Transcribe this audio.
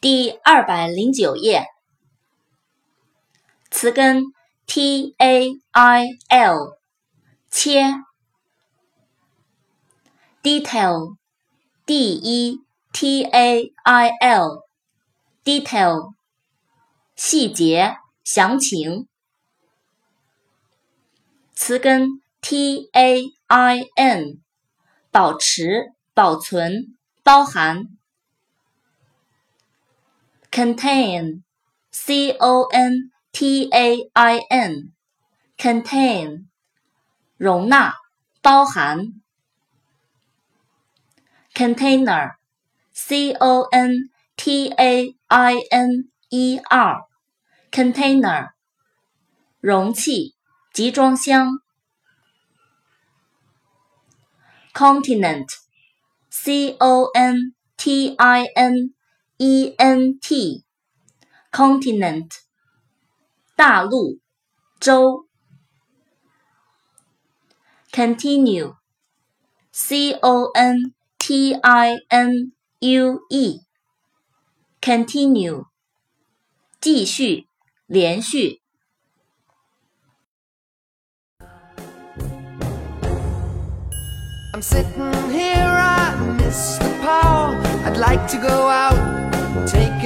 第二百零九页，词根 t a i l 切，detail d e t a i l detail 细节详情，词根 t a i n 保持保存包含。contain, c o n t a i n, contain，容纳，包含。container, c o n t a i n e r, container，容器，集装箱。continent, c o n t i n E N T continent 大陆洲 continue C O N T I N U E continue 继续连续 I'm sitting here, I miss the power. I'd like to go out